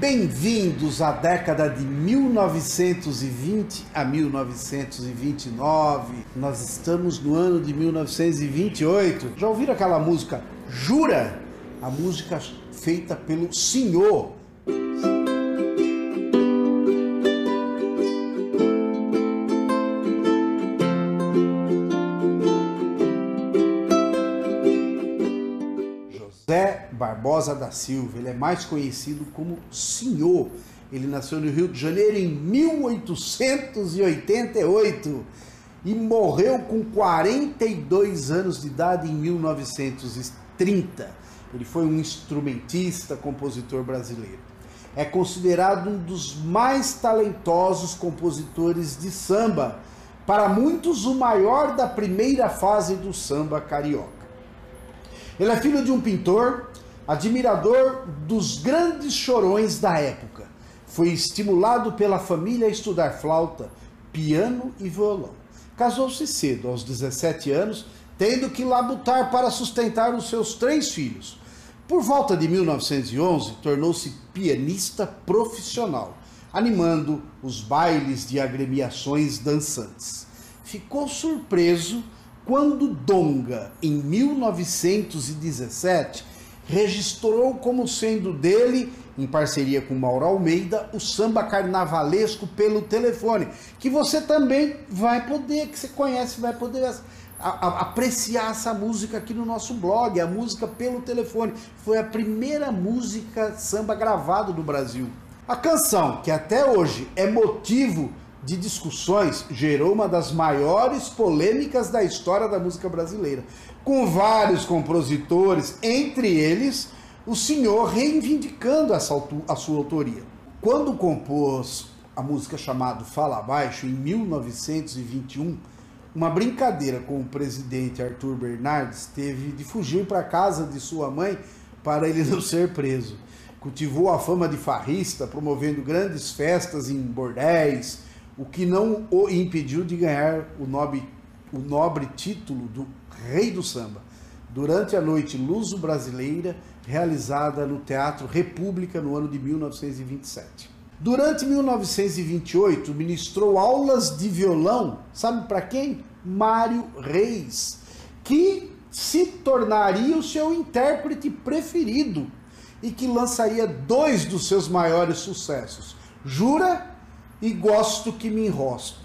Bem-vindos à década de 1920 a 1929. Nós estamos no ano de 1928. Já ouviram aquela música Jura? A música feita pelo Senhor. Barbosa da Silva, ele é mais conhecido como Senhor. Ele nasceu no Rio de Janeiro em 1888 e morreu com 42 anos de idade em 1930. Ele foi um instrumentista, compositor brasileiro. É considerado um dos mais talentosos compositores de samba, para muitos o maior da primeira fase do samba carioca. Ele é filho de um pintor, admirador dos grandes chorões da época. Foi estimulado pela família a estudar flauta, piano e violão. Casou-se cedo, aos 17 anos, tendo que labutar para sustentar os seus três filhos. Por volta de 1911, tornou-se pianista profissional, animando os bailes de agremiações dançantes. Ficou surpreso quando Donga, em 1917, registrou como sendo dele, em parceria com Mauro Almeida, o samba carnavalesco pelo telefone, que você também vai poder, que você conhece, vai poder apreciar essa música aqui no nosso blog, a música pelo telefone. Foi a primeira música samba gravado do Brasil. A canção, que até hoje é motivo de discussões gerou uma das maiores polêmicas da história da música brasileira, com vários compositores, entre eles o senhor reivindicando essa, a sua autoria. Quando compôs a música chamada Fala Baixo, em 1921, uma brincadeira com o presidente Arthur Bernardes teve de fugir para casa de sua mãe para ele não ser preso. Cultivou a fama de farrista, promovendo grandes festas em bordéis, o que não o impediu de ganhar o nobre, o nobre título do Rei do Samba, durante a noite luso-brasileira, realizada no Teatro República no ano de 1927. Durante 1928, ministrou aulas de violão, sabe para quem? Mário Reis, que se tornaria o seu intérprete preferido e que lançaria dois dos seus maiores sucessos: Jura e gosto que me enrosco.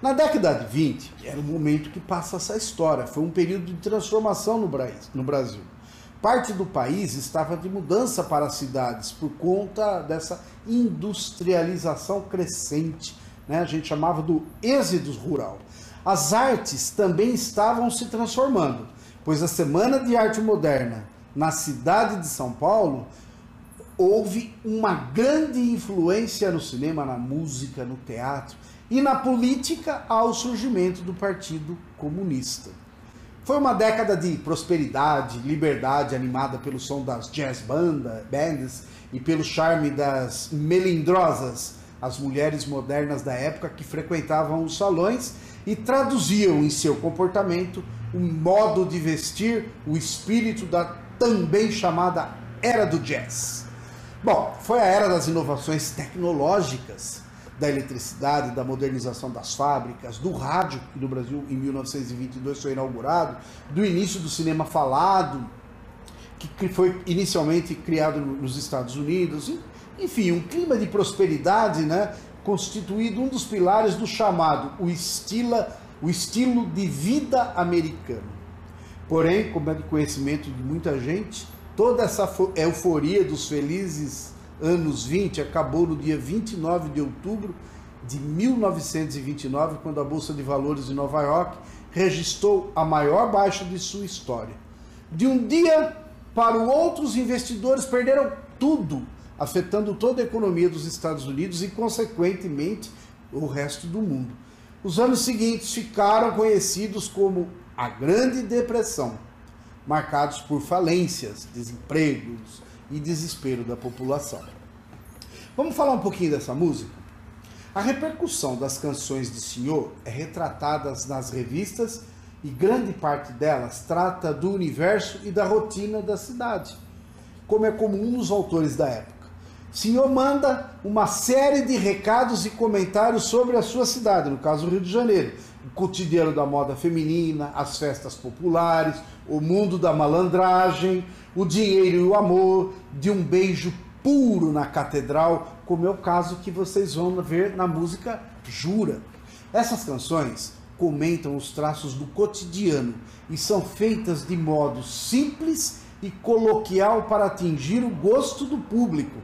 Na década de 20, era o momento que passa essa história, foi um período de transformação no Brasil. Parte do país estava de mudança para as cidades por conta dessa industrialização crescente, né? a gente chamava do êxodo rural. As artes também estavam se transformando, pois a Semana de Arte Moderna na cidade de São Paulo houve uma grande influência no cinema, na música, no teatro e na política ao surgimento do Partido Comunista. Foi uma década de prosperidade, liberdade animada pelo som das jazz banda, bands e pelo charme das melindrosas, as mulheres modernas da época que frequentavam os salões e traduziam em seu comportamento o modo de vestir, o espírito da também chamada era do jazz. Bom, foi a era das inovações tecnológicas, da eletricidade, da modernização das fábricas, do rádio, que no Brasil em 1922 foi inaugurado, do início do cinema falado, que foi inicialmente criado nos Estados Unidos, enfim, um clima de prosperidade, né, constituído um dos pilares do chamado o estilo, o estilo de vida americano. Porém, como é de conhecimento de muita gente, Toda essa euforia dos felizes anos 20 acabou no dia 29 de outubro de 1929, quando a Bolsa de Valores de Nova York registrou a maior baixa de sua história. De um dia para o outro, os investidores perderam tudo, afetando toda a economia dos Estados Unidos e, consequentemente, o resto do mundo. Os anos seguintes ficaram conhecidos como a Grande Depressão marcados por falências, desempregos e desespero da população. Vamos falar um pouquinho dessa música? A repercussão das canções de Senhor é retratada nas revistas e grande parte delas trata do universo e da rotina da cidade, como é comum nos autores da época. Senhor manda uma série de recados e comentários sobre a sua cidade, no caso Rio de Janeiro. O cotidiano da moda feminina, as festas populares, o mundo da malandragem, o dinheiro e o amor, de um beijo puro na catedral, como é o caso que vocês vão ver na música Jura. Essas canções comentam os traços do cotidiano e são feitas de modo simples e coloquial para atingir o gosto do público.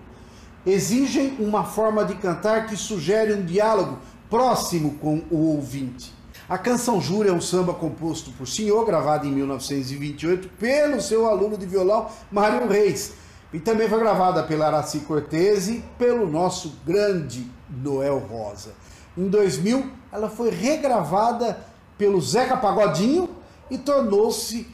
Exigem uma forma de cantar que sugere um diálogo próximo com o ouvinte. A canção Jura é um samba composto por Senhor, gravado em 1928 pelo seu aluno de violão Mário Reis. E também foi gravada pela Araci Cortez e pelo nosso grande Noel Rosa. Em 2000, ela foi regravada pelo Zeca Pagodinho e tornou-se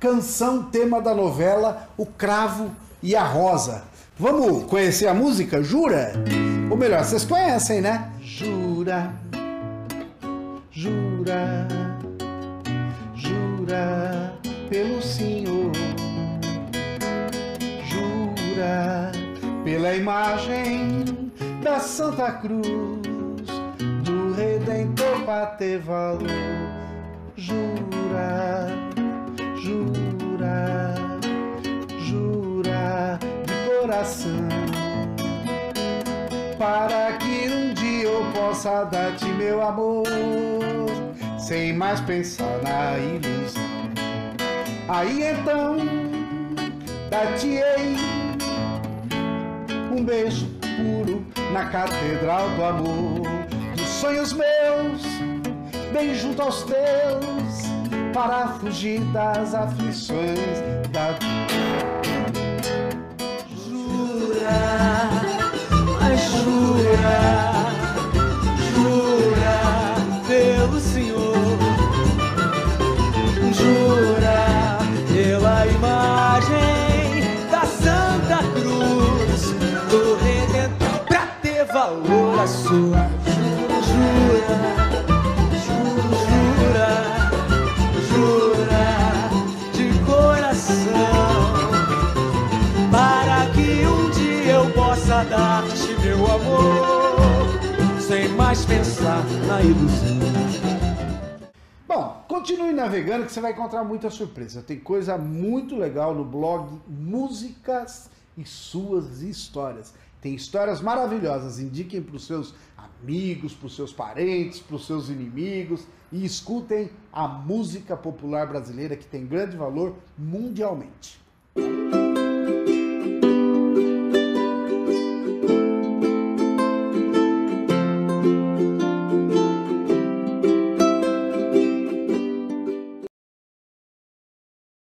canção tema da novela O Cravo e a Rosa. Vamos conhecer a música Jura? Ou melhor, vocês conhecem, né? Jura, jura, jura pelo Senhor, jura pela imagem da Santa Cruz Redentor para ter valor. Jura, jura, jura de coração. Para que um dia eu possa dar-te meu amor, sem mais pensar na ilusão. Aí então, dar-te-ei um beijo puro na catedral do amor. Sonhos meus, bem junto aos teus, para fugir das aflições da Jura, mas jura valor a sua dar-te meu amor, sem mais pensar na ilusão. Bom, continue navegando que você vai encontrar muita surpresa. Tem coisa muito legal no blog Músicas e Suas Histórias. Tem histórias maravilhosas. Indiquem para os seus amigos, para os seus parentes, para os seus inimigos e escutem a música popular brasileira que tem grande valor mundialmente.